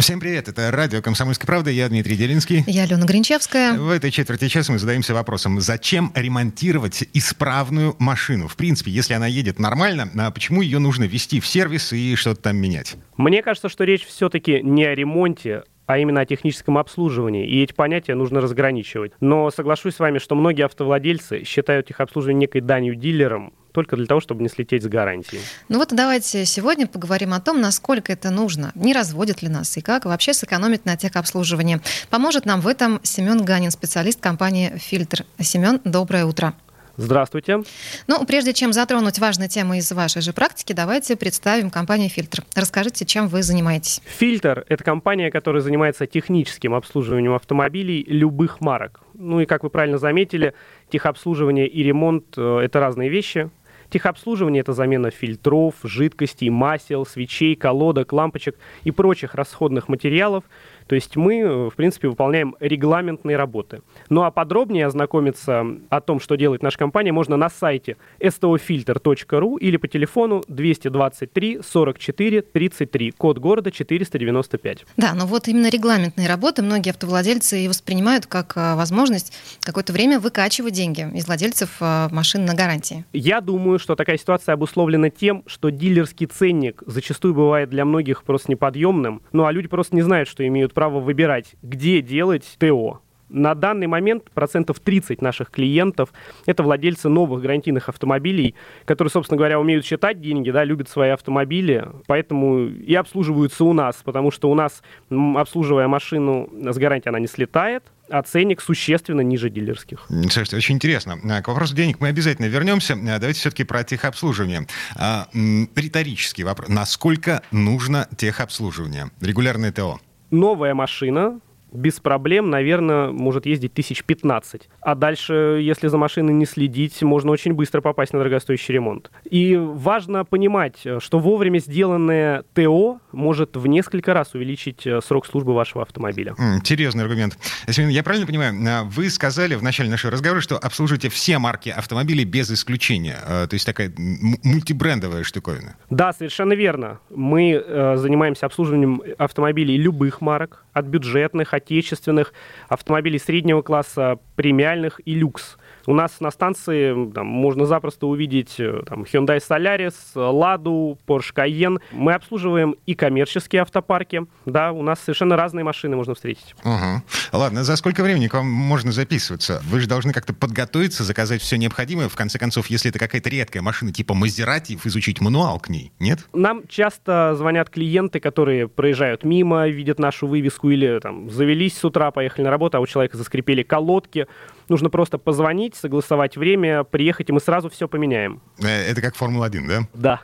Всем привет, это радио «Комсомольская правда», я Дмитрий Делинский. Я Алена Гринчевская. В этой четверти часа мы задаемся вопросом, зачем ремонтировать исправную машину? В принципе, если она едет нормально, а почему ее нужно вести в сервис и что-то там менять? Мне кажется, что речь все-таки не о ремонте, а именно о техническом обслуживании. И эти понятия нужно разграничивать. Но соглашусь с вами, что многие автовладельцы считают их обслуживание некой данью дилерам, только для того, чтобы не слететь с гарантией. Ну вот давайте сегодня поговорим о том, насколько это нужно, не разводят ли нас и как вообще сэкономить на техобслуживании. Поможет нам в этом Семен Ганин, специалист компании «Фильтр». Семен, доброе утро. Здравствуйте. Ну, прежде чем затронуть важные темы из вашей же практики, давайте представим компанию «Фильтр». Расскажите, чем вы занимаетесь. Фильтр – это компания, которая занимается техническим обслуживанием автомобилей любых марок. Ну и, как вы правильно заметили, техобслуживание и ремонт э, – это разные вещи. Техобслуживание – это замена фильтров, жидкостей, масел, свечей, колодок, лампочек и прочих расходных материалов. То есть мы, э, в принципе, выполняем регламентные работы. Ну а подробнее ознакомиться о том, что делает наша компания, можно на сайте stofilter.ru или по телефону 223 44 33, код города 495. Да, но вот именно регламентные работы многие автовладельцы и воспринимают как а, возможность какое-то время выкачивать деньги из владельцев а, машин на гарантии. Я думаю, что такая ситуация обусловлена тем, что дилерский ценник зачастую бывает для многих просто неподъемным, ну а люди просто не знают, что имеют право выбирать, где делать ТО. На данный момент процентов 30 наших клиентов – это владельцы новых гарантийных автомобилей, которые, собственно говоря, умеют считать деньги, да, любят свои автомобили, поэтому и обслуживаются у нас, потому что у нас, обслуживая машину с гарантией, она не слетает, а ценник существенно ниже дилерских. Слушайте, очень интересно. А, К вопросу денег мы обязательно вернемся. А, Давайте все-таки про техобслуживание. А, Риторический вопрос. Насколько нужно техобслуживание? Регулярное ТО? Новая машина без проблем, наверное, может ездить тысяч 15. А дальше, если за машиной не следить, можно очень быстро попасть на дорогостоящий ремонт. И важно понимать, что вовремя сделанное ТО может в несколько раз увеличить э, срок службы вашего автомобиля. Интересный аргумент. Я правильно понимаю, а, вы сказали в начале нашего разговора, что обслуживаете все марки автомобилей без исключения. А, То есть такая мультибрендовая штуковина. Да, совершенно верно. Мы э, занимаемся обслуживанием автомобилей любых марок, от бюджетных, отечественных, автомобилей среднего класса, премиальных и люкс. У нас на станции там, можно запросто увидеть э, там, Hyundai Solaris, Lada, Porsche Cayenne. Мы обслуживаем и коммерческие автопарки. Да, у нас совершенно разные машины можно встретить. Ага. Ладно, за сколько времени к вам можно записываться? Вы же должны как-то подготовиться, заказать все необходимое. В конце концов, если это какая-то редкая машина типа Мазерати, изучить мануал к ней, нет? Нам часто звонят клиенты, которые проезжают мимо, видят нашу вывеску или там завелись с утра, поехали на работу, а у человека заскрипели колодки. Нужно просто позвонить, согласовать время, приехать, и мы сразу все поменяем. Э, Это как Формула-1, да? Да.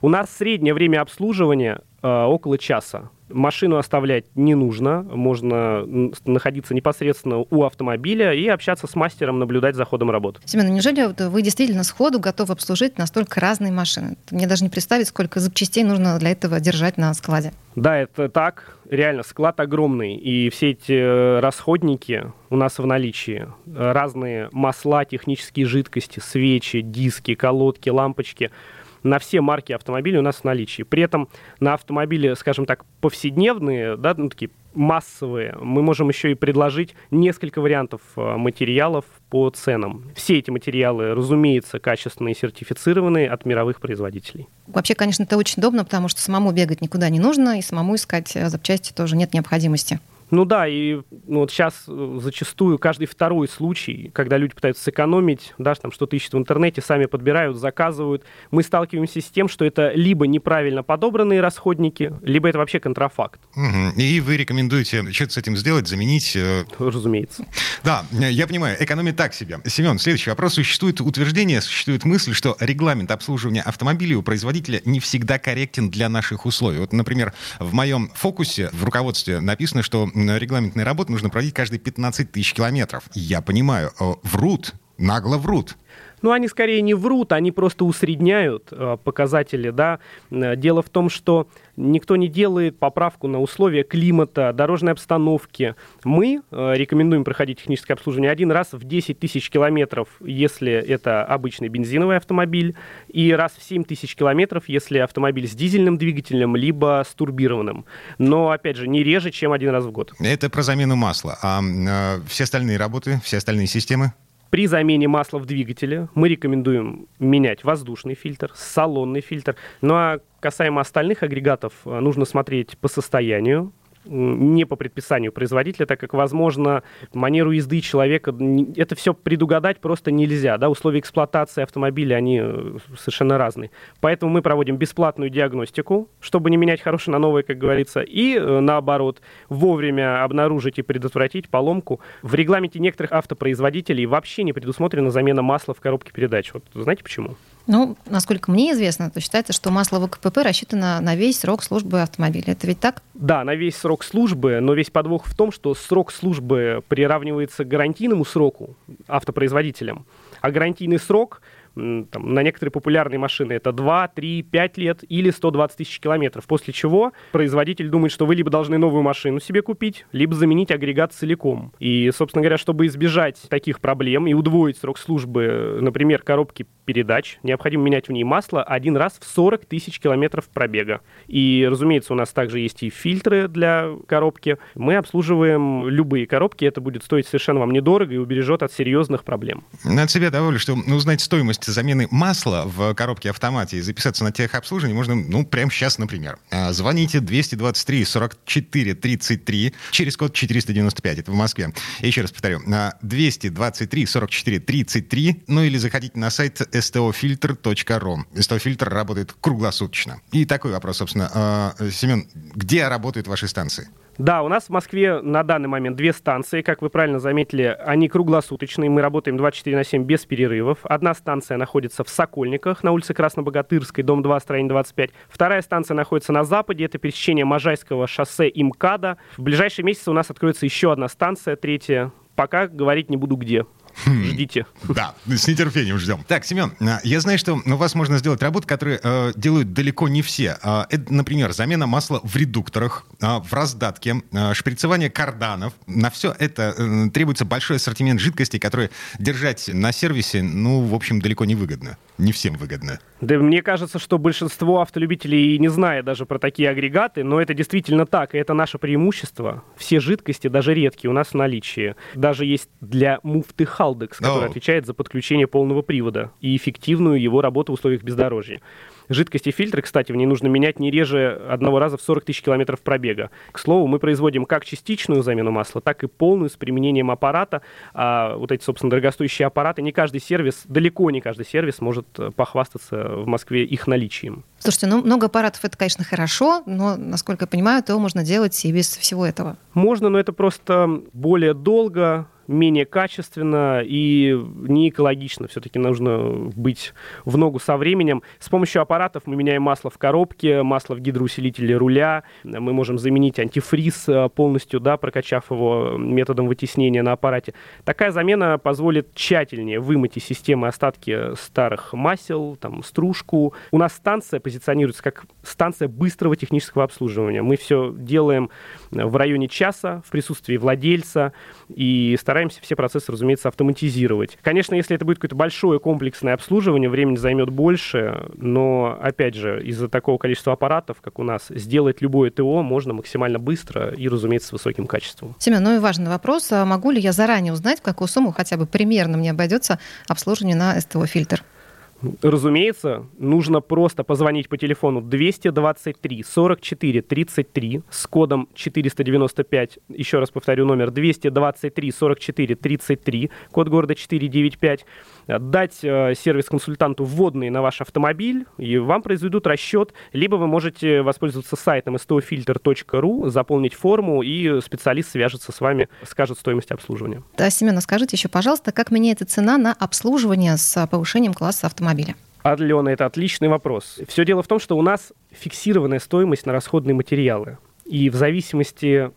У нас среднее время обслуживания э, около часа. Машину оставлять не нужно, можно находиться непосредственно у автомобиля и общаться с мастером, наблюдать за ходом работ. Семен, ну неужели вы действительно сходу готовы обслужить настолько разные машины? Мне даже не представить, сколько запчастей нужно для этого держать на складе. Да, это так. Реально, склад огромный. И все эти э, расходники у нас в наличии. Разные масла, технические жидкости, свечи, диски, колодки, лампочки. На все марки автомобилей у нас в наличии. При этом на автомобили, скажем так, повседневные, да, ну, такие массовые, мы можем еще и предложить несколько вариантов э, материалов по ценам. Все эти материалы, разумеется, качественные сертифицированные от мировых производителей. Вообще, конечно, это очень удобно, потому что самому бегать никуда не нужно, и самому искать э, запчасти тоже нет необходимости. Ну да, и ну, вот сейчас э, зачастую каждый второй случай, когда люди пытаются сэкономить, да, там что-то ищут в интернете, сами подбирают, заказывают, мы сталкиваемся с тем, что это либо неправильно подобранные расходники, либо это вообще контрафакт, Мгм. И вы рекомендуете что-то с этим сделать, заменить? э, разумеется. Да, я понимаю, экономить так себе. Семен, следующий вопрос. Существует утверждение, существует мысль, что регламент обслуживания автомобилей у производителя не всегда корректен для наших условий. Вот, например, в моем фокусе в руководстве написано, что регламентные работы нужно проводить каждые 15 тысяч километров. Я понимаю, э, врут нагло врут. Ну, они скорее не врут, они просто усредняют э, показатели, да. Э, дело в том, что никто не делает поправку на условия климата, дорожной обстановки. Мы э, рекомендуем проходить техническое обслуживание один раз в 10 тысяч километров, если это обычный бензиновый автомобиль, и раз в 7 тысяч километров, если автомобиль с дизельным двигателем, либо с турбированным. Но, опять же, не реже, чем один раз в год. Это про замену масла. А э, все остальные работы, все остальные системы? При замене масла в двигателе мы рекомендуем менять воздушный фильтр, салонный фильтр. Ну а касаемо остальных агрегатов, э, нужно смотреть по состоянию, не по предписанию производителя, так как, возможно, манеру езды человека, это все предугадать просто нельзя. Да? Условия эксплуатации автомобиля, они э, совершенно разные. Поэтому мы проводим бесплатную диагностику, чтобы не менять хорошее на новое, как говорится, и э, наоборот, вовремя обнаружить и предотвратить поломку. В регламенте некоторых автопроизводителей вообще не предусмотрена замена масла в коробке передач. Вот знаете почему? Ну, насколько мне известно, то считается, что масло ВКПП рассчитано на весь срок службы автомобиля. Это ведь так? Да, на весь срок службы, но весь подвох в том, что срок службы приравнивается к гарантийному сроку автопроизводителям. А гарантийный срок там, на некоторые популярные машины это 2, 3, 5 лет или 120 тысяч километров. После чего производитель думает, что вы либо должны новую машину себе купить, либо заменить агрегат целиком. И, собственно говоря, чтобы избежать таких проблем и удвоить срок службы, например, коробки передач, необходимо менять в ней масло один раз в 40 тысяч километров пробега. И, разумеется, у нас также есть и фильтры для коробки. Мы обслуживаем любые коробки, это будет стоить совершенно вам недорого и убережет от серьезных проблем. От себя довольно, что узнать стоимость замены масла в коробке автомате и записаться на техобслуживание можно, ну, прямо сейчас, например. А, звоните 223 44 33 через код 495, это в Москве. Еще раз повторю, 223 44 33, ну или заходите на сайт stofilter.ru. STO-фильтр работает круглосуточно. И такой вопрос, собственно. А, Семен, где работают ваши станции? Да, у нас в Москве на данный момент две станции, как вы правильно заметили, они круглосуточные, мы работаем 24 на 7 без перерывов. Одна станция находится в Сокольниках на улице Краснобогатырской, дом 2, строение 25. Вторая станция находится на западе, это пересечение Можайского шоссе и МКАДа. В ближайшие месяцы у нас откроется еще одна станция, третья. Пока говорить не буду где. Хм. Ждите. Да, с нетерпением ждем. Так, Семен, а, я знаю, что у вас можно сделать работу, которые э, делают далеко не все. Э, это, например, замена масла в редукторах, э, в раздатке, э, шприцевание карданов. На все это э, требуется большой ассортимент жидкостей, которые держать на сервисе, ну, в общем, далеко не выгодно. Не всем выгодно. Да мне кажется, что большинство автолюбителей не знает даже про такие агрегаты, но это действительно так, и это наше преимущество. Все жидкости, даже редкие, у нас в наличии. Даже есть для муфты Халдекс, который отвечает за подключение полного привода и эффективную его работу в условиях бездорожья. Жидкости фильтры, кстати, в ней нужно менять не реже одного раза в 40 тысяч километров пробега. К слову, мы производим как частичную замену масла, так и полную с применением аппарата. А вот эти, собственно, дорогостоящие аппараты, не каждый сервис, далеко не каждый сервис может э, похвастаться в Москве их наличием. Слушайте, ну много аппаратов это, конечно, хорошо, но, насколько я понимаю, то можно делать и без всего этого. Можно, но это просто более долго, менее качественно и не экологично. Все-таки нужно быть в ногу со временем. С помощью аппаратов мы меняем масло в коробке, масло в гидроусилителе руля. Мы можем заменить антифриз э, полностью, да, прокачав его методом вытеснения на аппарате. Такая замена позволит тщательнее вымыть из системы остатки старых масел, там, стружку. У нас станция позиционируется как станция быстрого технического обслуживания. Мы все делаем в районе часа в присутствии владельца и стараемся все процессы, разумеется, автоматизировать. Конечно, если это будет какое-то большое комплексное обслуживание, времени займет больше, но, опять же, из-за такого количества аппаратов, как у нас, сделать любое ТО можно максимально быстро и, разумеется, с высоким качеством. Семен, ну и важный вопрос. А могу ли я заранее узнать, в какую сумму хотя бы примерно мне обойдется обслуживание на СТО-фильтр? Разумеется, нужно просто позвонить по телефону 223 44 33 с кодом 495. Еще раз повторю номер 223 44 33, код города 495 дать э, сервис-консультанту вводные на ваш автомобиль, и вам произведут расчет, либо вы можете воспользоваться сайтом stofilter.ru, заполнить форму, и специалист свяжется с вами, скажет стоимость обслуживания. Да, Семен, скажите еще, пожалуйста, как меняется цена на обслуживание с повышением класса автомобиля? Алена, это отличный вопрос. Все дело в том, что у нас фиксированная стоимость на расходные материалы. И в зависимости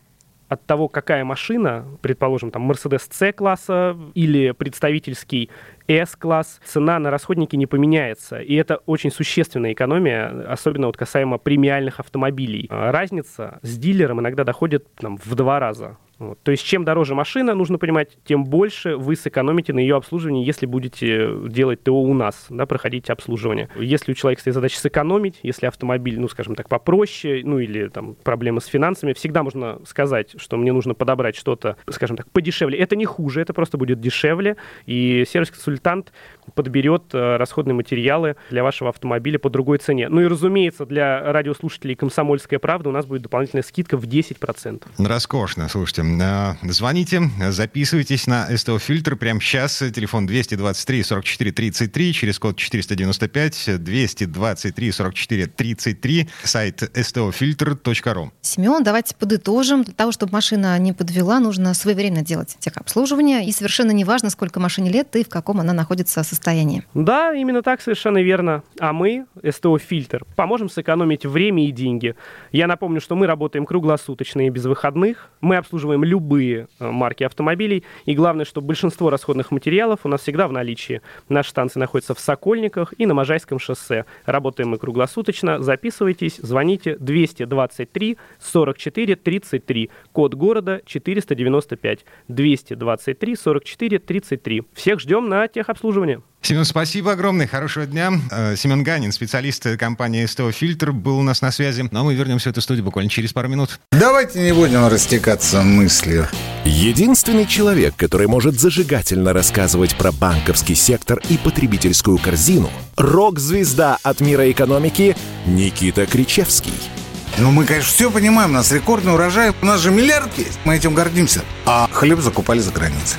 от того, какая машина, предположим, там Mercedes C-класса или представительский S-класс, цена на расходники не поменяется. И это очень существенная экономия, особенно вот касаемо премиальных автомобилей. А разница с дилером иногда доходит там, в два раза. Вот. То есть чем дороже машина, нужно понимать, тем больше вы сэкономите на ее обслуживании, если будете делать ТО у нас, да, проходить обслуживание. Если у человека стоит задача сэкономить, если автомобиль, ну, скажем так, попроще, ну, или там проблемы с финансами, всегда можно сказать, что мне нужно подобрать что-то, скажем так, подешевле. Это не хуже, это просто будет дешевле, и сервис-консультант подберет э, расходные материалы для вашего автомобиля по другой цене. Ну и, разумеется, для радиослушателей «Комсомольская правда» у нас будет дополнительная скидка в 10%. Роскошно, слушайте. Э, звоните, записывайтесь на СТО Фильтр прямо сейчас. Телефон 223 44 33 через код 495 223 44 33 сайт stofilter.ru. Семен, давайте подытожим. Для того, чтобы машина не подвела, нужно своевременно делать техобслуживание. И совершенно не важно, сколько машине лет и в каком она находится состоянии. Да, именно так совершенно верно. А мы, СТО Фильтр, поможем сэкономить время и деньги. Я напомню, что мы работаем круглосуточно и без выходных. Мы обслуживаем обслуживаем любые э, марки автомобилей. И главное, что большинство расходных материалов у нас всегда в наличии. Наши станции находятся в Сокольниках и на Можайском шоссе. Работаем мы круглосуточно. Записывайтесь, звоните 223 44 33. Код города 495. 223 44 33. Всех ждем на техобслуживание. Семен, спасибо огромное, хорошего дня. Э, Семен Ганин, специалист компании СТО «Фильтр», был у нас на связи. Но мы вернемся в эту студию буквально через пару минут. Давайте не будем растекаться мыслью. Единственный человек, который может зажигательно рассказывать про банковский сектор и потребительскую корзину – рок-звезда от мира экономики Никита Кричевский. Ну, мы, конечно, все понимаем, у нас рекордный урожай, у нас же миллиард есть, мы этим гордимся. А хлеб закупали за границей.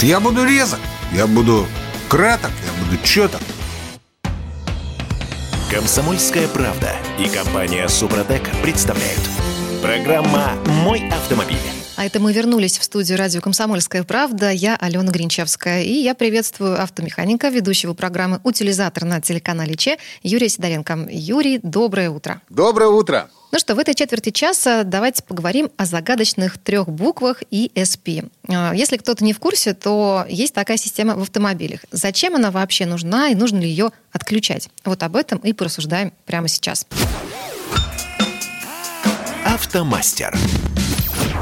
Я буду резок, я буду краток, я буду четок. Комсомольская правда и компания Супротек представляют. Программа «Мой автомобиль». А это мы вернулись в студию радио «Комсомольская правда». Я Алена Гринчевская. И я приветствую автомеханика, ведущего программы «Утилизатор» на телеканале ЧЕ Юрия Сидоренко. Юрий, доброе утро. Доброе утро. Ну что, в этой четверти часа давайте поговорим о загадочных трех буквах ESP. А, если кто-то не в курсе, то есть такая система в автомобилях. Зачем она вообще нужна и нужно ли ее отключать? Вот об этом и порассуждаем прямо сейчас. Автомастер.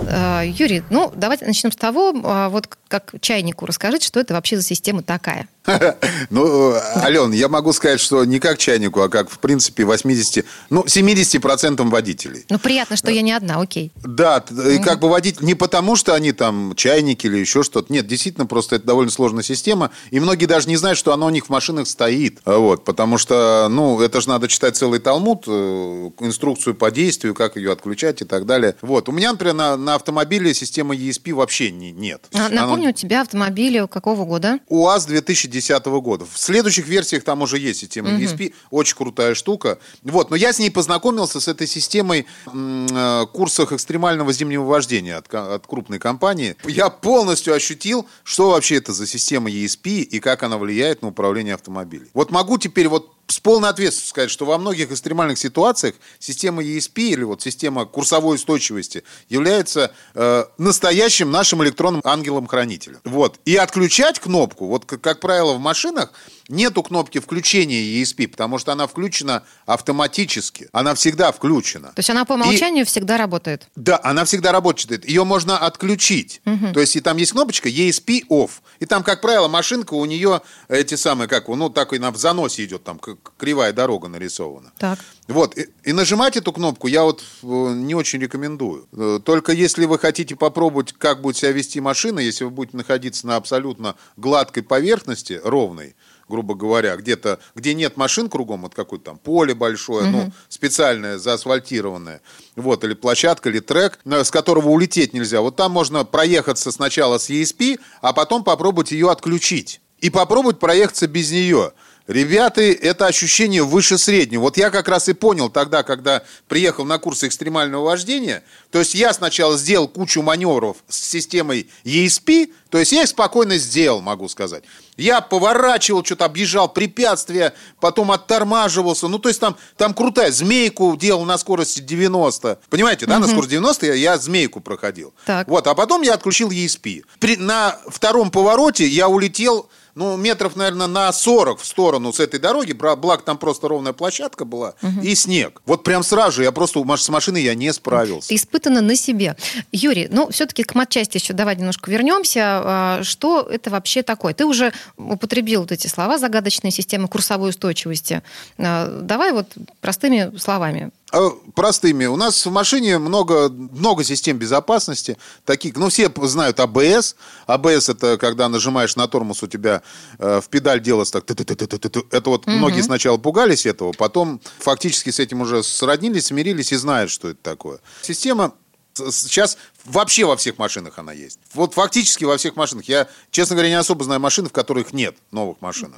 А, Юрий, ну давайте начнем с того, а, вот как чайнику расскажите, что это вообще за система такая. Ну, Ален, я могу сказать, что не как чайнику, а как, в принципе, 80, ну, 70% водителей. Ну, приятно, что я не одна, окей. Да, и как бы водить не потому, что они там чайники или еще что-то. Нет, действительно, просто это довольно сложная система. И многие даже не знают, что она у них в машинах стоит. Вот, потому что, ну, это же надо читать целый талмуд, э, инструкцию по действию, как ее отключать и так далее. Вот, у меня, например, на, на автомобиле системы ESP вообще не, нет. Напомню, Она... у тебя автомобиль какого года? УАЗ 2010 2010 года. В следующих версиях там уже есть система угу. ESP. Очень крутая штука. Вот, но я с ней познакомился, с этой системой э, курсах экстремального зимнего вождения от, от крупной компании. Я полностью ощутил, что вообще это за система ESP и как она влияет на управление автомобилем. Вот могу теперь вот с полной ответственностью сказать, что во многих экстремальных ситуациях система ESP или вот система курсовой устойчивости является э, настоящим нашим электронным ангелом-хранителем. Вот. И отключать кнопку, вот как, как правило в машинах, нету кнопки включения ESP, потому что она включена автоматически. Она всегда включена. То есть она по умолчанию и, всегда работает? Да, она всегда работает. Ее можно отключить. Угу. То есть и там есть кнопочка ESP off. И там, как правило, машинка у нее эти самые, как, ну, так и на в заносе идет, там кривая дорога нарисована. Так. Вот, и, и нажимать эту кнопку я вот э, не очень рекомендую. Э, только если вы хотите попробовать, как будет себя вести машина, если вы будете находиться на абсолютно гладкой поверхности, ровной, грубо говоря, где-то, где нет машин кругом, вот какое-то там поле большое, ну, специальное, заасфальтированное, вот, или площадка, или трек, с которого улететь нельзя. Вот там можно проехаться сначала с ESP, а потом попробовать ее отключить. И попробовать проехаться без нее. Ребята, это ощущение выше среднего. Вот я как раз и понял тогда, когда приехал на курсы экстремального вождения. То есть я сначала сделал кучу маневров с системой ESP, то есть я их спокойно сделал, могу сказать. Я поворачивал, что-то объезжал препятствия, потом оттормаживался. Ну, то есть там, там крутая. Змейку делал на скорости 90. Понимаете, да, на скорости 90 я, я змейку проходил. Так. Вот, а потом я отключил ESP. При, на втором повороте я улетел ну, метров, наверное, на 40 в сторону с этой дороги, благо там просто ровная площадка была, и снег. Вот прям сразу же я просто с машиной я не справился. Ты испытано на себе. Юрий, ну, все-таки к матчасти еще давай немножко вернемся. А, Что это вообще такое? Ты уже употребил вот эти слова, загадочные системы курсовой устойчивости. А, Давай вот простыми словами. А, Простыми. У нас в машине много, много систем безопасности. Таких, ну, все знают АБС. АБС это когда нажимаешь на тормоз, у тебя э, в педаль делается так. ты-ты-ты-ты-ты-ты. Это вот многие сначала пугались этого, потом фактически с этим уже сроднились, смирились и знают, что это такое. Система сейчас вообще во всех машинах она есть. Вот фактически во всех машинах. Я, честно говоря, не особо знаю машин, в которых нет новых машин.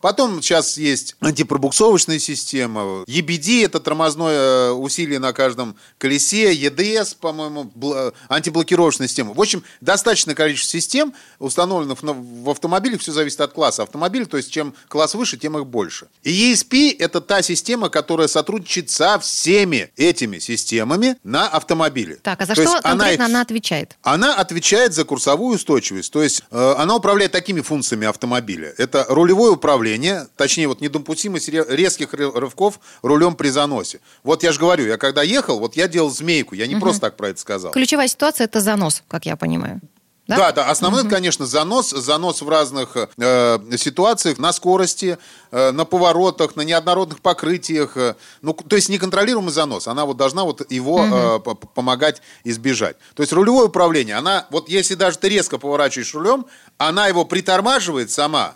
Потом сейчас есть антипробуксовочная система. EBD – это тормозное э, усилие на каждом колесе. EDS, по-моему, бл- антиблокировочная система. В общем, достаточное количество систем, установленных в автомобилях. Все зависит от класса автомобиля. То есть, чем класс выше, тем их больше. И ESP – это та система, которая сотрудничает со всеми этими системами на автомобиле. Так, а за То что есть она их она отвечает? она отвечает за курсовую устойчивость. То есть э, она управляет такими функциями автомобиля. Это рулевое управление, точнее вот недопустимость ре- резких ры- рывков рулем при заносе. Вот я же говорю, я когда ехал, вот я делал змейку, я не просто так про это сказал. Ключевая ситуация это занос, как я понимаю. Да? Да, да, основной, это, конечно, занос, занос в разных э, ситуациях, на скорости, э, на поворотах, на неоднородных покрытиях. э, ну, то есть неконтролируемый занос. Она вот должна вот его э, по- помогать избежать. То есть рулевое управление, она, вот если даже ты резко поворачиваешь рулем, она его притормаживает сама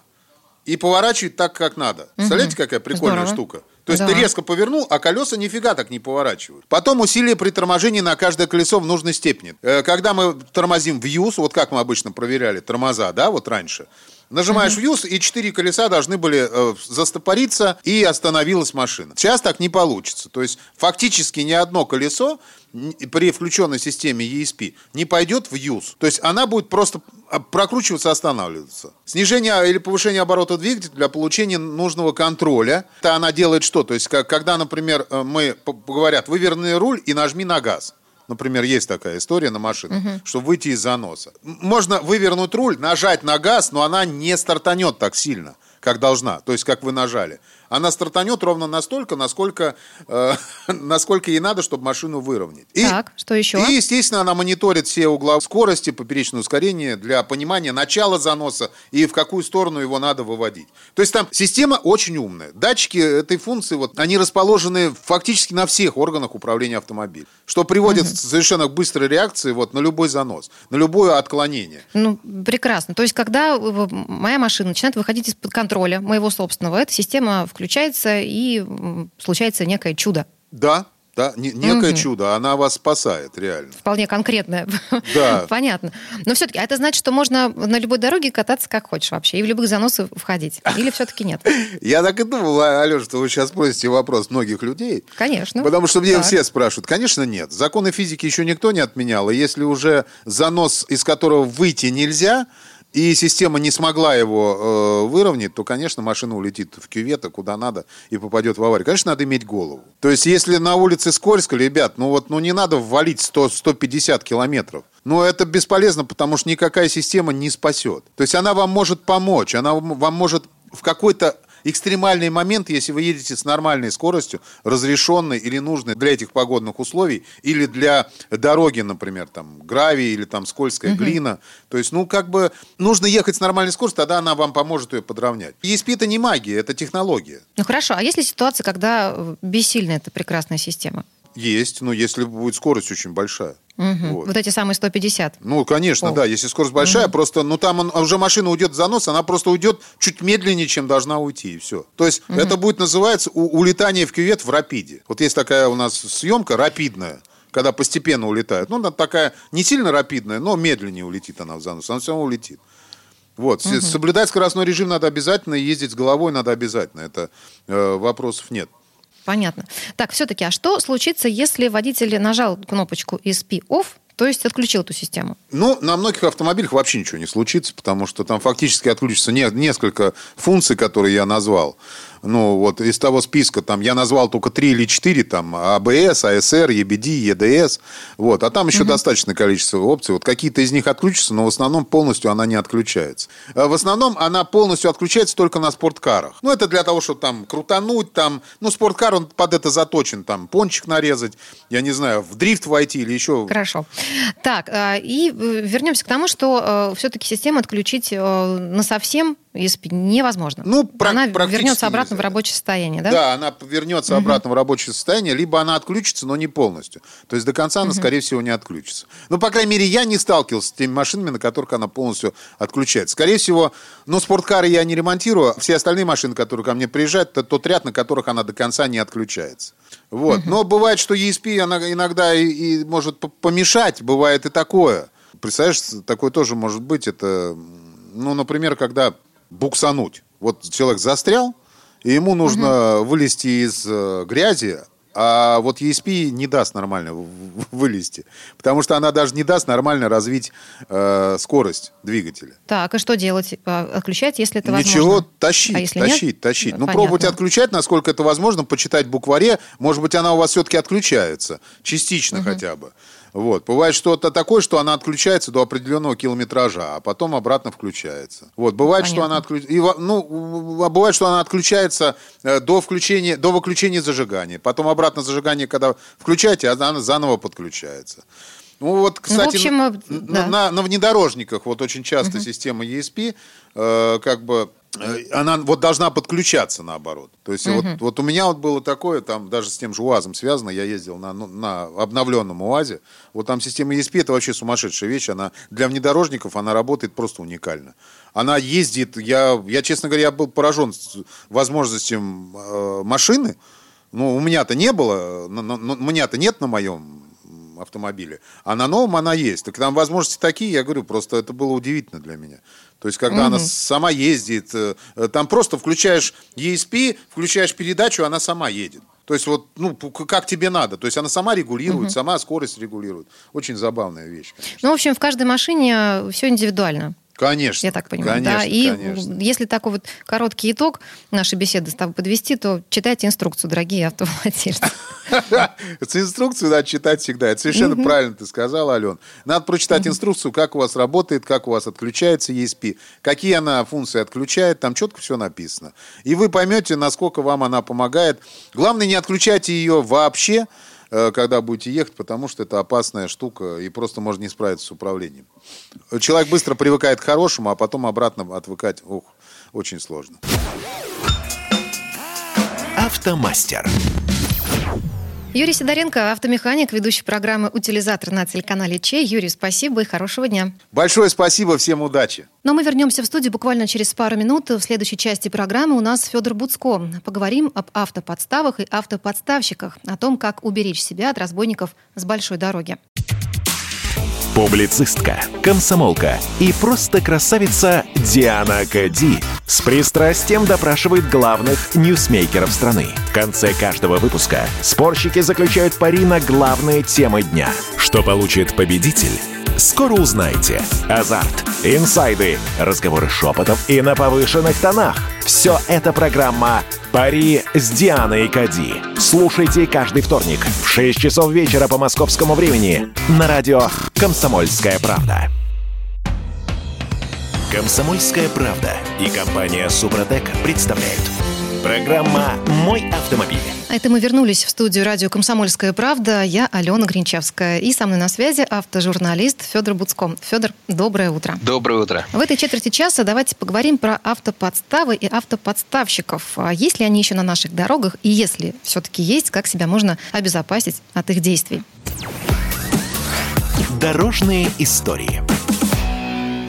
и поворачивает так, как надо. Представляете, какая прикольная Здорово. штука? То есть Да. ты резко повернул, а колеса нифига так не поворачивают. Потом усилие при торможении на каждое колесо в нужной степени. Э, Когда мы тормозим в юз, вот как мы обычно проверяли тормоза, да, вот раньше, Нажимаешь юз, и четыре колеса должны были э, застопориться, и остановилась машина. Сейчас так не получится. То есть фактически ни одно колесо при включенной системе ESP не пойдет в юз. То есть она будет просто а, прокручиваться, останавливаться. Снижение или повышение оборота двигателя для получения нужного контроля. Это она делает что? То есть как- когда, например, э, мы говорят, выверни руль и нажми на газ. Например, есть такая история на машинах, чтобы выйти из заноса. Можно вывернуть руль, нажать на газ, но она не стартанет так сильно, как должна. То есть, как вы нажали. Она стартанет ровно настолько, насколько, э, насколько ей надо, чтобы машину выровнять. И- Так, что еще? И, естественно, она мониторит все угла скорости, поперечное ускорение для понимания начала заноса и в какую сторону его надо выводить. То есть там система очень умная. Датчики этой функции, вот, они расположены фактически на всех органах управления автомобилем, что приводит совершенно к быстрой реакции вот, на любой занос, на любое отклонение. Ну, прекрасно. То есть, когда э, моя машина начинает выходить из-под контроля моего собственного, эта система включается и м, случается некое чудо. Да, да, не- некое Мгм. чудо, она вас спасает, реально. Вполне конкретное. Да. Понятно. Но все-таки, а это значит, что можно на любой дороге кататься как хочешь вообще, и в любых заносах входить? Или все-таки нет? Я так и думал, Алеша, что вы сейчас спросите вопрос многих людей. Конечно. Потому что мне Так. все спрашивают. Конечно, нет. Законы физики еще никто не отменял. И если уже занос, из которого выйти нельзя, и система не смогла его э, выровнять, то, конечно, машина улетит в кювет, а куда надо, и попадет в аварию. Конечно, надо иметь голову. То есть, если на улице скользко, ребят, ну вот ну не надо ввалить 100-150 километров. Но это бесполезно, потому что никакая система не спасет. То есть, она вам может помочь, она вам может в какой-то экстремальный момент, если вы едете с нормальной скоростью, разрешенной или нужной для этих погодных условий, или для дороги, например, там, гравий или там скользкая глина. То есть, ну, как бы нужно ехать с нормальной скоростью, тогда она вам поможет ее подровнять. ESP это не магия, это технология. Ну хорошо, а есть ли ситуация, когда э, бессильна эта прекрасная система? Есть, но если будет скорость очень большая. Мгм. Вот. Вот. эти самые 150. Ну, конечно, О. да, если скорость большая, просто, ну, там он- уже машина уйдет в занос, она просто уйдет чуть медленнее, чем должна уйти, и все. То есть это будет называться у- улетание в кювет в рапиде. Вот есть такая у нас съемка рапидная, когда постепенно улетает. Ну, она такая не сильно рапидная, но медленнее улетит она в занос, она все равно улетит. Вот, с- соблюдать скоростной режим надо обязательно, ездить с головой надо обязательно. Это э, вопросов нет. Понятно. Так, все-таки, а что случится, если водитель нажал кнопочку ESP OFF, то есть отключил эту систему? Ну, на многих автомобилях вообще ничего не случится, потому что там фактически отключится не- несколько функций, которые я назвал. Ну, вот из того списка там я назвал только три или четыре, там, АБС, АСР, EBD, ЕДС. Вот, а там еще достаточное количество опций. Вот какие-то из них отключатся, но в основном полностью она не отключается. А В основном она полностью отключается только на спорткарах. Ну, это для того, чтобы там крутануть, там, ну, спорткар, он под это заточен, там, пончик нарезать, я не знаю, в дрифт войти или еще Хорошо. Так, а, и э, вернемся к тому, что все-таки систему отключить э, на совсем ESP невозможно. Ну, Она вернется обратно в нельзя. рабочее состояние, да? Да, она вернется обратно в рабочее состояние, либо она отключится, но не полностью. То есть до конца она, скорее всего, не отключится. Ну, по крайней мере, я не сталкивался с теми машинами, на которых она полностью отключается. Скорее всего, ну, спорткары я не ремонтирую, все остальные машины, которые ко мне приезжают, это тот ряд, на которых она до конца не отключается. Вот. Но бывает, что ESP она иногда и, и может помешать, бывает и такое. Представляешь, такое тоже может быть. Это, ну, например, когда буксануть. Вот человек застрял, и ему нужно вылезти из э, грязи, а вот ESP не даст нормально вылезти. Потому что она даже не даст нормально развить э, скорость двигателя. Так, и что делать? А, Отключать, если это возможно? Ничего, тащить, А если нет? тащить, тащить. Ну, Понятно. пробовать отключать, насколько это возможно, почитать букваре. Может быть, она у вас все-таки отключается. Частично хотя бы. Вот. Бывает что-то такое, что она отключается до определенного километража, а потом обратно включается. Вот. Бывает, что она Понятно. отключается. Ну, а бывает, что она отключается э, до, включения, до выключения зажигания. Потом обратно зажигание, когда включаете, она заново подключается. Ну вот, кстати, общем, на, э, да. на- на внедорожниках вот очень часто система ESP э, как бы она вот должна подключаться наоборот. То есть вот, вот у меня вот было такое, там даже с тем же УАЗом связано, я ездил на, ну, на обновленном УАЗе, вот там система ESP это вообще сумасшедшая вещь, она для внедорожников она работает просто уникально. Она ездит, я, я честно говоря, я был поражен с возможностям э, машины, ну, у меня-то не было, но- но- но- у меня-то нет на моем автомобиле, а на новом она есть. Так там возможности такие, я говорю, просто это было удивительно для меня. То есть, когда она сама ездит, э, там просто включаешь ESP, включаешь передачу, она сама едет. То есть, вот, ну, как тебе надо. То есть, она сама регулирует, сама скорость регулирует. Очень забавная вещь, конечно. Ну, в общем, в каждой машине все индивидуально. Конечно. Я так понимаю, конечно, да. И конечно. если такой вот короткий итог нашей беседы с тобой подвести, то читайте инструкцию, дорогие автовладельцы. Инструкцию надо читать всегда. Это совершенно правильно ты сказала, Ален. Надо прочитать инструкцию, как у вас работает, как у вас отключается ESP, какие она функции отключает. Там четко все написано. И вы поймете, насколько вам она помогает. Главное, не отключайте ее вообще, когда будете ехать, потому что это опасная штука и просто можно не справиться с управлением. Человек быстро привыкает к хорошему, а потом обратно отвыкать, ух, очень сложно. Автомастер. Юрий Сидоренко, автомеханик, ведущий программы «Утилизатор» на телеканале Че. Юрий, спасибо и хорошего дня. Большое спасибо, всем удачи. Но мы вернемся в студию буквально через пару минут. В следующей части программы у нас Федор Буцко. Поговорим об автоподставах и автоподставщиках, о том, как уберечь себя от разбойников с большой дороги. Публицистка, комсомолка и просто красавица Диана Кади с пристрастием допрашивает главных ньюсмейкеров страны. В конце каждого выпуска спорщики заключают пари на главные темы дня. Что получит победитель? Скоро узнаете. Азарт, инсайды, разговоры шепотом и на повышенных тонах. Все это программа «Пари с Дианой Кади». Слушайте каждый вторник в 6 часов вечера по московскому времени на радио «Комсомольская правда». «Комсомольская правда» и компания «Супротек» представляют. Программа «Мой автомобиль». А это мы вернулись в студию радио «Комсомольская правда». Я Алена Гринчевская. И со мной на связи автожурналист Федор Буцко. Федор, доброе утро. Доброе утро. В этой четверти часа давайте поговорим про автоподставы и автоподставщиков. А есть ли они еще на наших дорогах? И если все-таки есть, как себя можно обезопасить от их действий? Дорожные истории.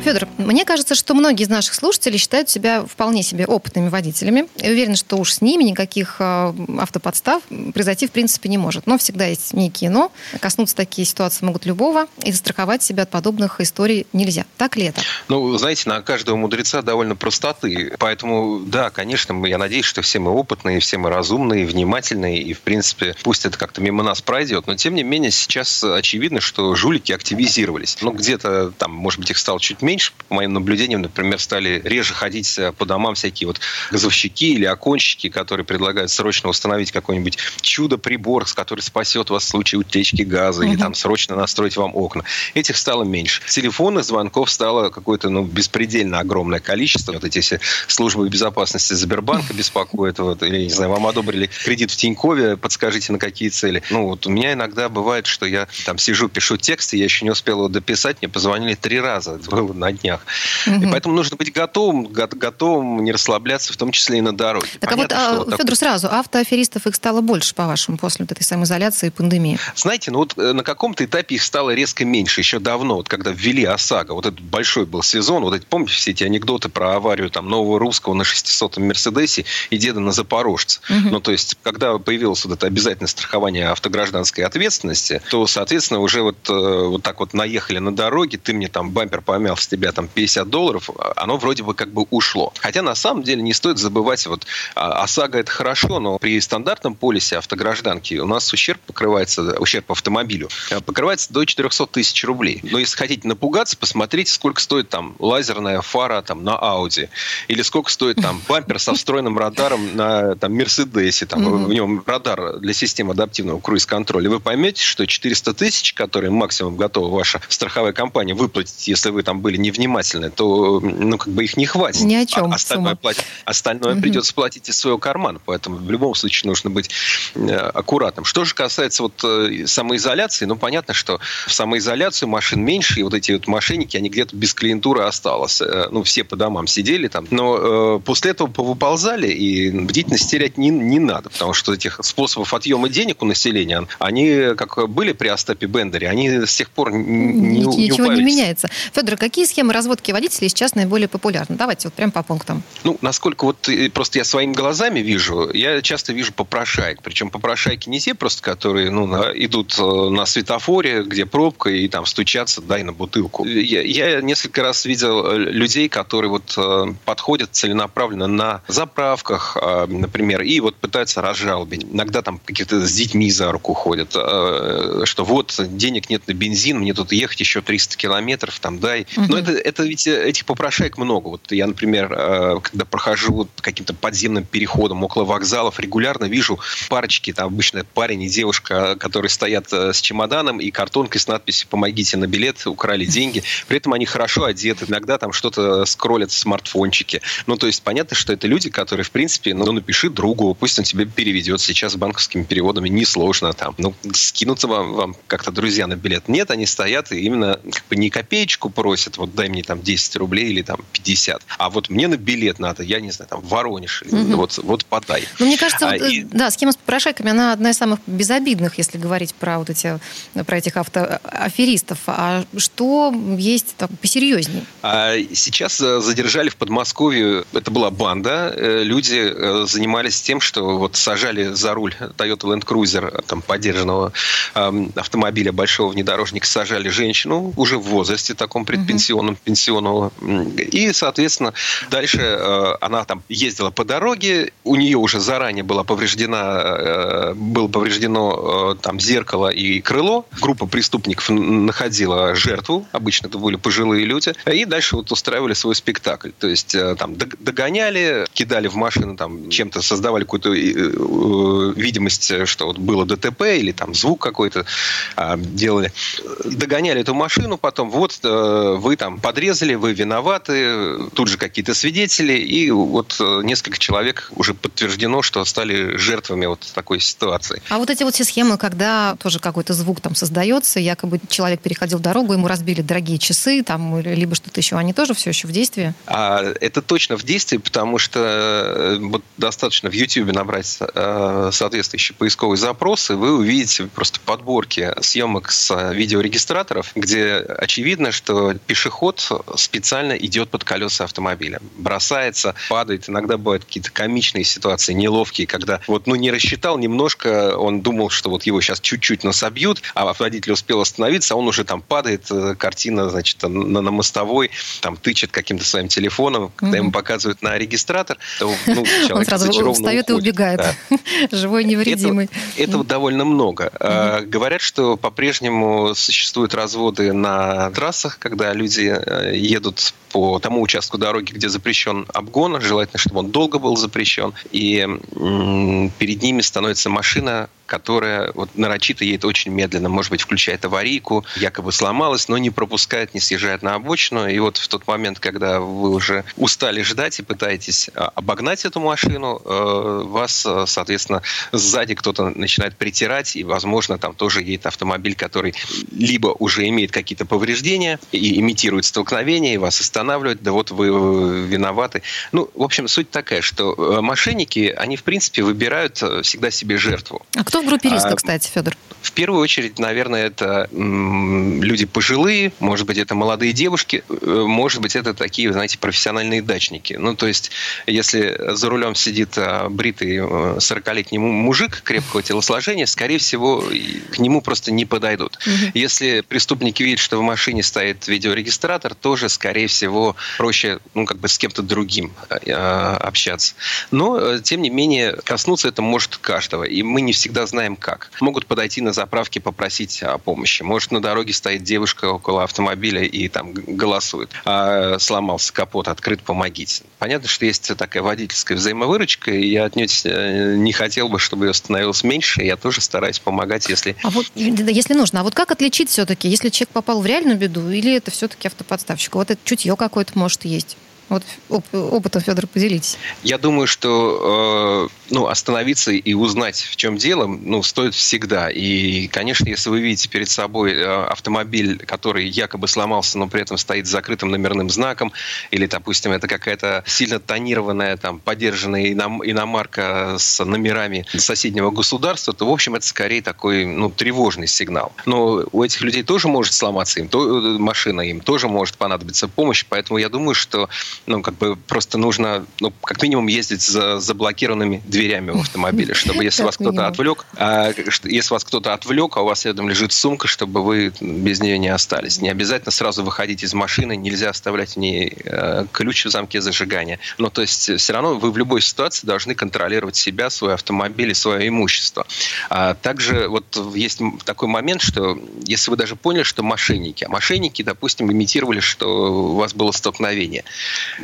Федор, мне кажется, что многие из наших слушателей считают себя вполне себе опытными водителями. И уверены, что уж с ними никаких э, автоподстав произойти в принципе не может. Но всегда есть некие но. Коснуться такие ситуации могут любого. И застраховать себя от подобных историй нельзя. Так ли это? Ну, знаете, на каждого мудреца довольно простоты. Поэтому, да, конечно, я надеюсь, что все мы опытные, все мы разумные, внимательные. И, в принципе, пусть это как-то мимо нас пройдет. Но, тем не менее, сейчас очевидно, что жулики активизировались. Ну, где-то там, может быть, их стало чуть меньше, меньше, по моим наблюдениям, например, стали реже ходить э, по домам всякие вот газовщики или оконщики, которые предлагают срочно установить какой-нибудь чудо-прибор, который спасет вас в случае утечки газа, или там срочно настроить вам окна. Этих стало меньше. Телефонных звонков стало какое-то ну, беспредельно огромное количество. Вот эти все службы безопасности Сбербанка беспокоят. Вот, или, не знаю, вам одобрили кредит в Тинькове, подскажите, на какие цели. Ну, вот у меня иногда бывает, что я там сижу, пишу текст, и я еще не успел его дописать, мне позвонили три раза. Это было на днях. Угу. И поэтому нужно быть готовым, готовым не расслабляться, в том числе и на дороге. Так Понятно, а вот, а, Федор, так... сразу, автоаферистов их стало больше, по-вашему, после вот этой самоизоляции и пандемии? Знаете, ну вот э, на каком-то этапе их стало резко меньше, еще давно, вот когда ввели ОСАГО, вот этот большой был сезон, вот эти, помните все эти анекдоты про аварию там нового русского на 600-м Мерседесе и деда на Запорожце? Угу. Ну, то есть, когда появилось вот это обязательное страхование автогражданской ответственности, то, соответственно, уже вот, э, вот так вот наехали на дороге, ты мне там бампер помял с тебя там 50 долларов, оно вроде бы как бы ушло. Хотя на самом деле не стоит забывать, вот а, ОСАГО это хорошо, но при стандартном полисе автогражданки у нас ущерб покрывается, ущерб автомобилю, э, покрывается до 400 тысяч рублей. Но если хотите напугаться, посмотрите, сколько стоит там лазерная фара там на Audi, или сколько стоит там бампер со встроенным радаром на там Мерседесе, там mm-hmm. в нем радар для системы адаптивного круиз-контроля. Вы поймете, что 400 тысяч, которые максимум готова ваша страховая компания выплатить, если вы там были невнимательны, то ну, как бы их не хватит. Ни о чем. А остальное, платить, остальное угу. придется платить из своего кармана. Поэтому в любом случае нужно быть э, аккуратным. Что же касается вот э, самоизоляции, ну, понятно, что в самоизоляцию машин меньше, и вот эти вот мошенники, они где-то без клиентуры осталось. Э, ну, все по домам сидели там. Но э, после этого повыползали, и бдительность терять не, не надо, потому что этих способов отъема денег у населения, они как были при Остапе Бендере, они с тех пор не, не Ничего не меняется. Федор, какие схемы разводки водителей сейчас наиболее популярны? Давайте вот прям по пунктам. Ну, насколько вот э, просто я своими глазами вижу, я часто вижу попрошаек. Причем попрошайки не те просто, которые ну, на, идут э, на светофоре, где пробка, и там стучатся, дай на бутылку. Я, я несколько раз видел э, людей, которые вот подходят целенаправленно на заправках, например, и вот пытаются разжалобить. Иногда там какие-то с детьми за руку ходят, что вот денег нет на бензин, мне тут ехать еще 300 километров, там дай. Угу. Но это, это ведь этих попрошаек много. Вот я, например, э, когда прохожу каким-то подземным переходом около вокзалов, регулярно вижу парочки, там обычно парень и девушка, которые стоят э, с чемоданом и картонкой с надписью «Помогите на билет», украли деньги. При этом они хорошо одеты, иногда там что-то скроллят в смартфончике. Ну, то есть понятно, что это люди, которые, в принципе, ну, напиши другу, пусть он тебе переведет. Сейчас банковскими переводами несложно там. Ну, скинуться вам, вам как-то друзья на билет. Нет, они стоят и именно как бы не копеечку просят, вот дай мне там 10 рублей или там 50. А вот мне на билет надо, я не знаю, там Воронеж, угу. вот, вот подай. Ну, мне кажется, а, вот, и... да, схема с попрошайками, она одна из самых безобидных, если говорить про вот эти, про этих автоаферистов. А что есть так, посерьезнее? А сейчас э, задержали в Подмосковье, это была банда, э, люди э, занимались тем, что вот сажали за руль Toyota Land Cruiser, там, поддержанного автомобиля большого внедорожника, сажали женщину уже в возрасте таком предпенсионном, угу. пенсионного, и, соответственно, дальше э, она там ездила по дороге, у нее уже заранее было повреждено, э, было повреждено э, там зеркало и крыло. Группа преступников находила жертву, обычно это были пожилые люди, и дальше вот устраивали свой спектакль. То есть там догоняли, кидали в машину, там чем-то создавали какую-то видимость, что вот было ДТП или там звук какой-то делали. Догоняли эту машину, потом вот вы там подрезали подрезали, вы виноваты, тут же какие-то свидетели, и вот э, несколько человек уже подтверждено, что стали жертвами вот такой ситуации. А вот эти вот все схемы, когда тоже какой-то звук там создается, якобы человек переходил дорогу, ему разбили дорогие часы, там, либо что-то еще, они тоже все еще в действии? А, это точно в действии, потому что э, вот достаточно в YouTube набрать э, соответствующие поисковые запросы, вы увидите просто подборки съемок с видеорегистраторов, где очевидно, что пешеход специально идет под колеса автомобиля. Бросается, падает. Иногда бывают какие-то комичные ситуации, неловкие, когда вот ну не рассчитал немножко, он думал, что вот его сейчас чуть-чуть насобьют, а водитель успел остановиться, а он уже там падает, э, картина, значит, на, на мостовой, там тычет каким-то своим телефоном, когда mm-hmm. ему показывают на регистратор, то ну, Он сразу встает и убегает. Да. Живой, невредимый. Это, этого довольно много. Mm-hmm. Говорят, что по-прежнему существуют разводы на трассах, когда люди э, едут по тому участку дороги, где запрещен обгон, желательно, чтобы он долго был запрещен, и перед ними становится машина, которая вот нарочито едет очень медленно, может быть, включает аварийку, якобы сломалась, но не пропускает, не съезжает на обочину. И вот в тот момент, когда вы уже устали ждать и пытаетесь а, обогнать эту машину, э, вас, э, соответственно, сзади кто-то начинает притирать, и, возможно, там тоже едет автомобиль, который либо уже имеет какие-то повреждения и имитирует столкновение, и вас останавливает, да вот вы виноваты. Ну, в общем, суть такая, что э, мошенники, они, в принципе, выбирают всегда себе жертву. А кто в группе риска, а, кстати, Федор? В первую очередь, наверное, это люди пожилые, может быть, это молодые девушки, э, может быть, это такие, знаете, профессиональные дачники. Ну, то есть, если за рулем сидит бритый 40-летний э, мужик крепкого телосложения, скорее всего, к нему просто не подойдут. Угу. Если преступники видят, что в машине стоит видеорегистратор, тоже, скорее всего, проще, ну, как бы с кем-то другим э, общаться. Но, тем не менее, коснуться это может каждого. И мы не всегда знаем как. Могут подойти на заправке попросить о помощи. Может, на дороге стоит девушка около автомобиля и там голосует. А, сломался капот, открыт, помогите. Понятно, что есть такая водительская взаимовыручка, и я отнюдь э, не хотел бы, чтобы ее становилось меньше. Я тоже стараюсь помогать, если... А вот, если нужно. А вот как отличить все-таки, если человек попал в реальную беду, или это все-таки автоподставщик? Вот это чутье какое-то может есть. Вот оп- опытом, Федор, поделитесь. Я думаю, что э, ну, остановиться и узнать, в чем дело, ну, стоит всегда. И, конечно, если вы видите перед собой э, автомобиль, который якобы сломался, но при этом стоит с закрытым номерным знаком, или, допустим, это какая-то сильно тонированная, там, поддержанная иномарка с номерами соседнего государства, то, в общем, это скорее такой, ну, тревожный сигнал. Но у этих людей тоже может сломаться им, то, э, машина им тоже может понадобиться помощь, поэтому я думаю, что ну, как бы просто нужно, ну, как минимум ездить за заблокированными дверями в автомобиле, чтобы если вас кто-то отвлек, а, если вас кто-то отвлек, а у вас рядом лежит сумка, чтобы вы без нее не остались. Не обязательно сразу выходить из машины, нельзя оставлять в ней э, ключ в замке зажигания. Но то есть все равно вы в любой ситуации должны контролировать себя, свой автомобиль и свое имущество. А также вот есть такой момент, что если вы даже поняли, что мошенники, а мошенники, допустим, имитировали, что у вас было столкновение,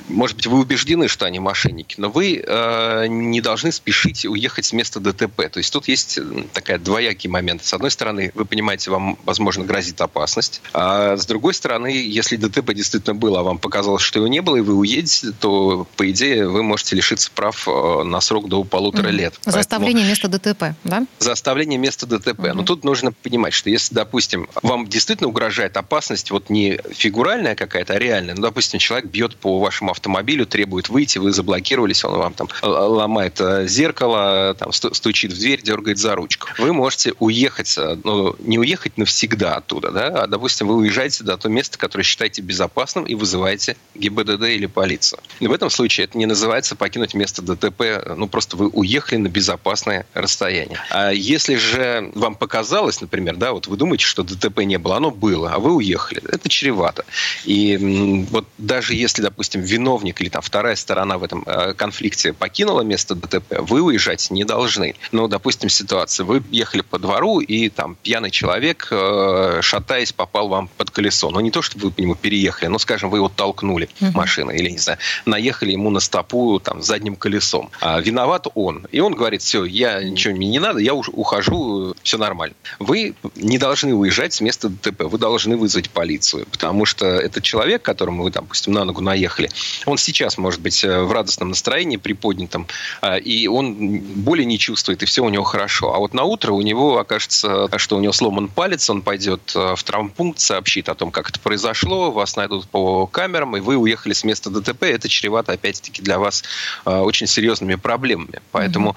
может быть, вы убеждены, что они мошенники, но вы э, не должны спешить уехать с места ДТП. То есть тут есть такая двоякий момент. С одной стороны, вы понимаете, вам, возможно, грозит опасность. А с другой стороны, если ДТП действительно было, а вам показалось, что его не было, и вы уедете, то, по идее, вы можете лишиться прав э, на срок до полутора mm-hmm. лет. За оставление места ДТП, да? За оставление места ДТП. Mm-hmm. Но тут нужно понимать, что если, допустим, вам действительно угрожает опасность, вот не фигуральная какая-то, а реальная, ну, допустим, человек бьет по вашему автомобилю, требует выйти, вы заблокировались, он вам там ломает э, зеркало, там стучит в дверь, дергает за ручку. Вы можете уехать, э, ну, не уехать навсегда оттуда, да, а, допустим, вы уезжаете до того места, которое считаете безопасным и вызываете ГИБДД или полицию. И в этом случае это не называется покинуть место ДТП, ну, просто вы уехали на безопасное расстояние. А если же вам показалось, например, да, вот вы думаете, что ДТП не было, оно было, а вы уехали, это чревато. И вот даже если, допустим, допустим, виновник или там вторая сторона в этом э, конфликте покинула место ДТП, вы уезжать не должны. Ну, допустим, ситуация. Вы ехали по двору, и там пьяный человек, э, шатаясь, попал вам под колесо. Но не то, чтобы вы по нему переехали, но, скажем, вы его толкнули uh-huh. машиной, или, не знаю, наехали ему на стопу там задним колесом. А виноват он. И он говорит, все, я ничего мне не надо, я уже ухожу, все нормально. Вы не должны уезжать с места ДТП, вы должны вызвать полицию, потому что этот человек, которому вы, допустим, на ногу наехали, он сейчас может быть э, в радостном настроении, приподнятом, э, и он боли не чувствует, и все у него хорошо. А вот на утро у него окажется, что у него сломан палец, он пойдет э, в травмпункт, сообщит о том, как это произошло, вас найдут по камерам, и вы уехали с места ДТП. Это чревато, опять-таки, для вас очень серьезными проблемами. Поэтому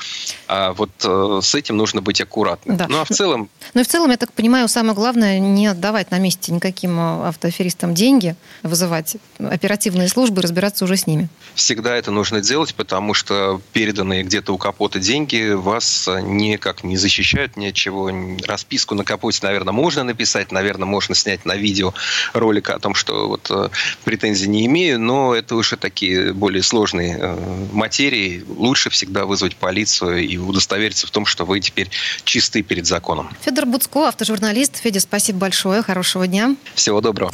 mm-hmm. вот с этим нужно быть аккуратным. Да. Ну, а в целом... Ну и в целом, я так понимаю, самое главное не отдавать на месте никаким автоаферистам деньги, вызывать оперативные службы, разбираться уже с ними. Всегда это нужно делать, потому что переданные где-то у капота деньги вас никак не защищают ни от чего. Расписку на капоте, наверное, можно написать, наверное, можно снять на видео ролик о том, что вот э, претензий не имею, но это уже такие более сложные э, материи. Лучше всегда вызвать полицию и удостовериться в том, что вы теперь чисты перед законом. Федор Буцко, автожурналист. Федя, спасибо большое. Хорошего дня. Всего доброго.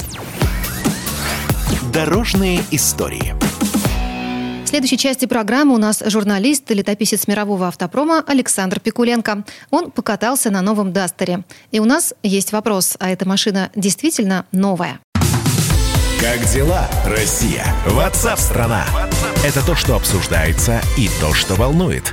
Дорожные истории. В следующей части программы у нас журналист и летописец мирового автопрома Александр Пикуленко. Он покатался на новом Дастере. И у нас есть вопрос, а эта машина действительно новая? Как дела, Россия? Ватсап-страна! Это то, что обсуждается и то, что волнует.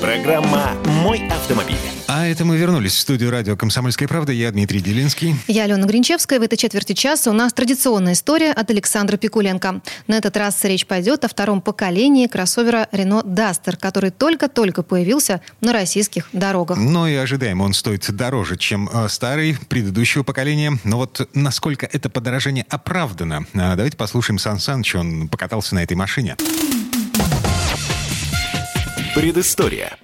Программа «Мой автомобиль». А это мы вернулись в студию радио «Комсомольская правда». Я Дмитрий Делинский. Я Алена Гринчевская. В этой четверти часа у нас традиционная история от Александра Пикуленко. На этот раз речь пойдет о втором поколении кроссовера Renault Duster, который только-только появился на российских дорогах. Но и ожидаемо он стоит дороже, чем э, старый предыдущего поколения. Но вот насколько это подорожание оправдано? А, давайте послушаем Сан Саныча. Он покатался на этой машине. Предыстория.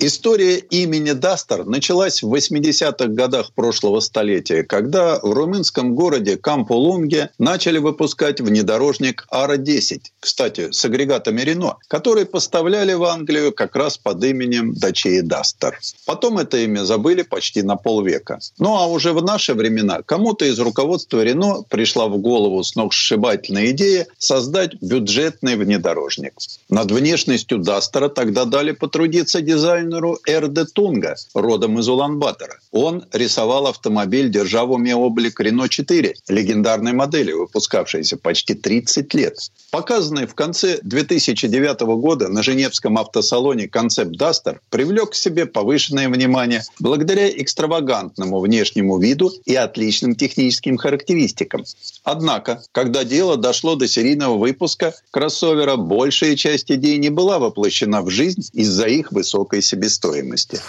История имени Дастер началась в 80-х годах прошлого столетия, когда в румынском городе Кампулунге начали выпускать внедорожник Ара-10, кстати, с агрегатами Рено, который поставляли в Англию как раз под именем дочей Дастер. Потом это имя забыли почти на полвека. Ну а уже в наши времена кому-то из руководства Рено пришла в голову сногсшибательная идея создать бюджетный внедорожник. Над внешностью Дастера тогда дали потрудиться дизайнеру дизайнеру Эрде Тунга, родом из Улан-Батора. Он рисовал автомобиль, держа облик Рено 4, легендарной модели, выпускавшейся почти 30 лет. Показанный в конце 2009 года на Женевском автосалоне концепт Дастер привлек к себе повышенное внимание благодаря экстравагантному внешнему виду и отличным техническим характеристикам. Однако, когда дело дошло до серийного выпуска кроссовера, большая часть идей не была воплощена в жизнь из-за их высокой себестоимости себестоимости.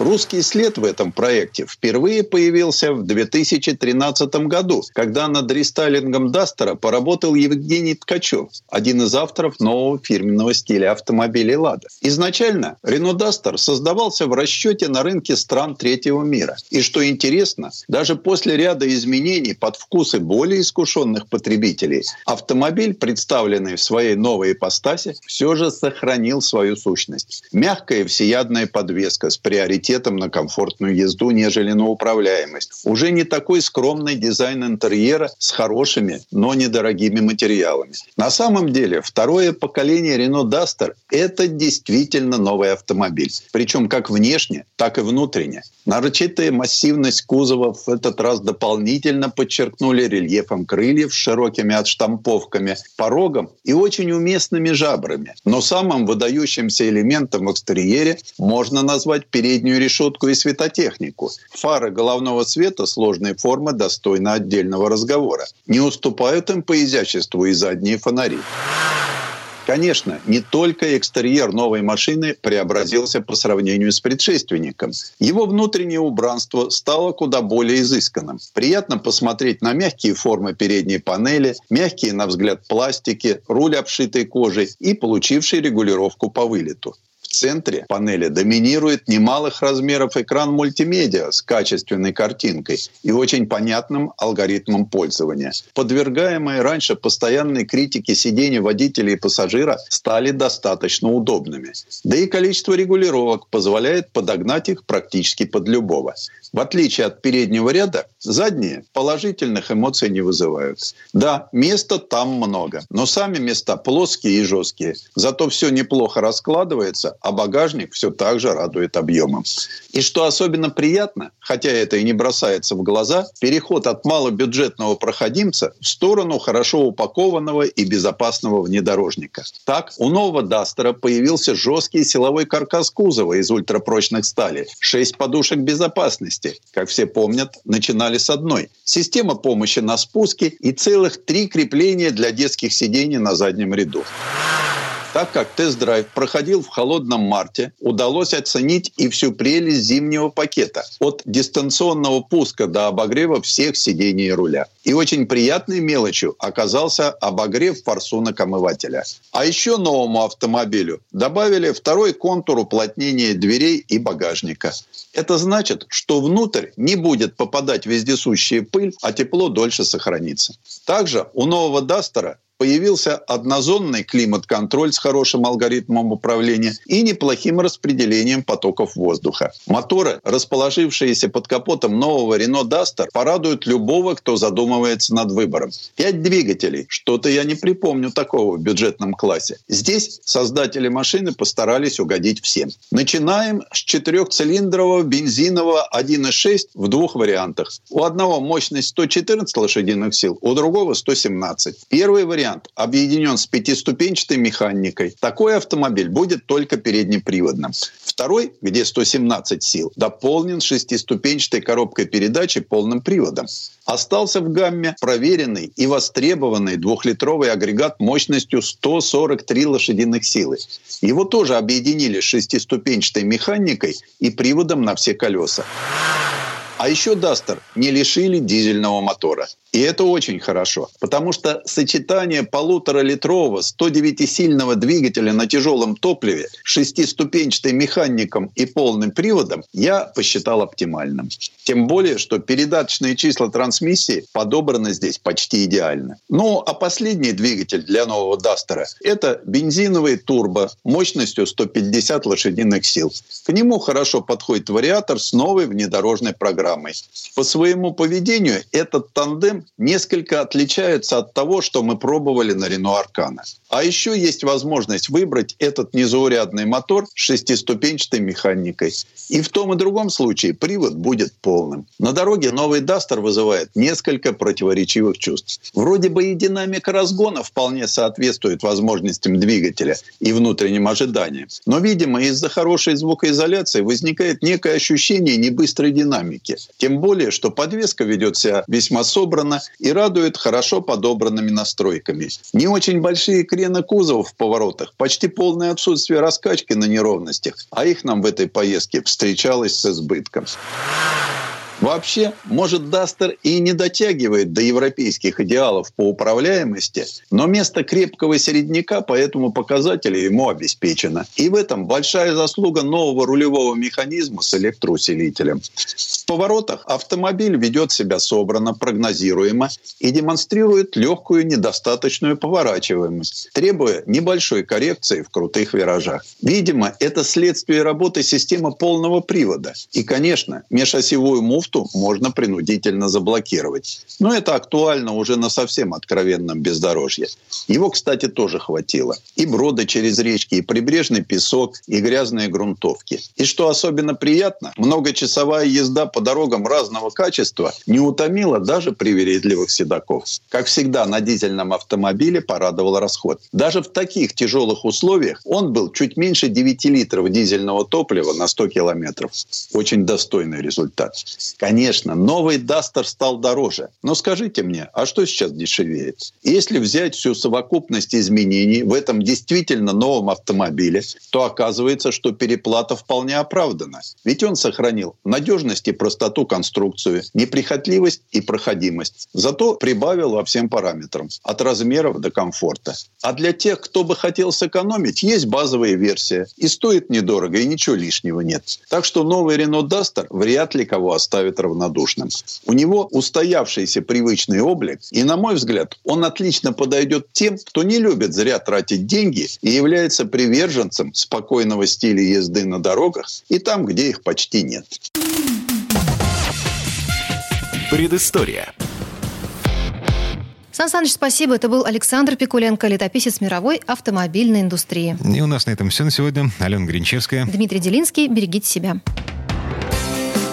Русский след в этом проекте впервые появился в 2013 году, когда над рестайлингом Дастера поработал Евгений Ткачев, один из авторов нового фирменного стиля автомобилей «Лада». Изначально Рено Дастер создавался в расчете на рынке стран третьего мира. И что интересно, даже после ряда изменений под вкусы более искушенных потребителей, автомобиль, представленный в своей новой ипостаси, все же сохранил свою сущность. Мягкая всеядная подвеска с приоритетом приоритетом на комфортную езду, нежели на управляемость. Уже не такой скромный дизайн интерьера с хорошими, но недорогими материалами. На самом деле, второе поколение Renault Duster – это действительно новый автомобиль. Причем как внешне, так и внутренне. Нарочитая массивность кузова в этот раз дополнительно подчеркнули рельефом крыльев широкими отштамповками, порогом и очень уместными жабрами. Но самым выдающимся элементом в экстерьере можно назвать переднюю решетку и светотехнику. Фары головного света сложной формы достойны отдельного разговора. Не уступают им по изяществу и задние фонари. Конечно, не только экстерьер новой машины преобразился по сравнению с предшественником. Его внутреннее убранство стало куда более изысканным. Приятно посмотреть на мягкие формы передней панели, мягкие, на взгляд, пластики, руль, обшитый кожей и получивший регулировку по вылету центре панели доминирует немалых размеров экран мультимедиа с качественной картинкой и очень понятным алгоритмом пользования. Подвергаемые раньше постоянной критике сиденья водителя и пассажира стали достаточно удобными. Да и количество регулировок позволяет подогнать их практически под любого. В отличие от переднего ряда, задние положительных эмоций не вызывают. Да, места там много, но сами места плоские и жесткие. Зато все неплохо раскладывается, а багажник все так же радует объемом. И что особенно приятно, хотя это и не бросается в глаза, переход от малобюджетного проходимца в сторону хорошо упакованного и безопасного внедорожника. Так, у нового Дастера появился жесткий силовой каркас кузова из ультрапрочных стали, 6 подушек безопасности. Как все помнят, начинали с одной. Система помощи на спуске и целых три крепления для детских сидений на заднем ряду. Так как тест-драйв проходил в холодном марте, удалось оценить и всю прелесть зимнего пакета. От дистанционного пуска до обогрева всех сидений руля. И очень приятной мелочью оказался обогрев форсунок омывателя. А еще новому автомобилю добавили второй контур уплотнения дверей и багажника. Это значит, что внутрь не будет попадать вездесущая пыль, а тепло дольше сохранится. Также у нового Дастера появился однозонный климат-контроль с хорошим алгоритмом управления и неплохим распределением потоков воздуха. Моторы, расположившиеся под капотом нового Renault Duster, порадуют любого, кто задумывается над выбором. Пять двигателей. Что-то я не припомню такого в бюджетном классе. Здесь создатели машины постарались угодить всем. Начинаем с четырехцилиндрового бензинового 1.6 в двух вариантах. У одного мощность 114 лошадиных сил, у другого 117. Первый вариант вариант объединен с пятиступенчатой механикой. Такой автомобиль будет только переднеприводным. Второй, где 117 сил, дополнен шестиступенчатой коробкой передачи полным приводом. Остался в гамме проверенный и востребованный двухлитровый агрегат мощностью 143 лошадиных силы. Его тоже объединили с шестиступенчатой механикой и приводом на все колеса. А еще Дастер не лишили дизельного мотора. И это очень хорошо, потому что сочетание полуторалитрового 109-сильного двигателя на тяжелом топливе, шестиступенчатой механиком и полным приводом я посчитал оптимальным. Тем более, что передаточные числа трансмиссии подобраны здесь почти идеально. Ну, а последний двигатель для нового Дастера – это бензиновый турбо мощностью 150 лошадиных сил. К нему хорошо подходит вариатор с новой внедорожной программой. По своему поведению этот тандем несколько отличается от того, что мы пробовали на Рено Аркана. А еще есть возможность выбрать этот незаурядный мотор с шестиступенчатой механикой. И в том и другом случае привод будет полным. На дороге новый Дастер вызывает несколько противоречивых чувств. Вроде бы и динамика разгона вполне соответствует возможностям двигателя и внутренним ожиданиям. Но, видимо, из-за хорошей звукоизоляции возникает некое ощущение небыстрой динамики. Тем более, что подвеска ведет себя весьма собранно собрана и радует хорошо подобранными настройками. Не очень большие крены кузова в поворотах, почти полное отсутствие раскачки на неровностях, а их нам в этой поездке встречалось с избытком. Вообще, может, Дастер и не дотягивает до европейских идеалов по управляемости, но место крепкого середняка по этому показателю ему обеспечено. И в этом большая заслуга нового рулевого механизма с электроусилителем. В поворотах автомобиль ведет себя собрано, прогнозируемо и демонстрирует легкую недостаточную поворачиваемость, требуя небольшой коррекции в крутых виражах. Видимо, это следствие работы системы полного привода. И, конечно, межосевую муфту нефту можно принудительно заблокировать. Но это актуально уже на совсем откровенном бездорожье. Его, кстати, тоже хватило. И броды через речки, и прибрежный песок, и грязные грунтовки. И что особенно приятно, многочасовая езда по дорогам разного качества не утомила даже привередливых седаков. Как всегда, на дизельном автомобиле порадовал расход. Даже в таких тяжелых условиях он был чуть меньше 9 литров дизельного топлива на 100 километров. Очень достойный результат. Конечно, новый Дастер стал дороже. Но скажите мне, а что сейчас дешевеет? Если взять всю совокупность изменений в этом действительно новом автомобиле, то оказывается, что переплата вполне оправдана. Ведь он сохранил надежность и простоту конструкции, неприхотливость и проходимость. Зато прибавил во всем параметрам. От размеров до комфорта. А для тех, кто бы хотел сэкономить, есть базовая версия. И стоит недорого, и ничего лишнего нет. Так что новый Renault Duster вряд ли кого оставит равнодушным. У него устоявшийся привычный облик, и, на мой взгляд, он отлично подойдет тем, кто не любит зря тратить деньги и является приверженцем спокойного стиля езды на дорогах и там, где их почти нет. Предыстория. Сан Саныч, спасибо. Это был Александр Пикуленко, летописец мировой автомобильной индустрии. И у нас на этом все на сегодня. Алена Гринчевская. Дмитрий Делинский. Берегите себя.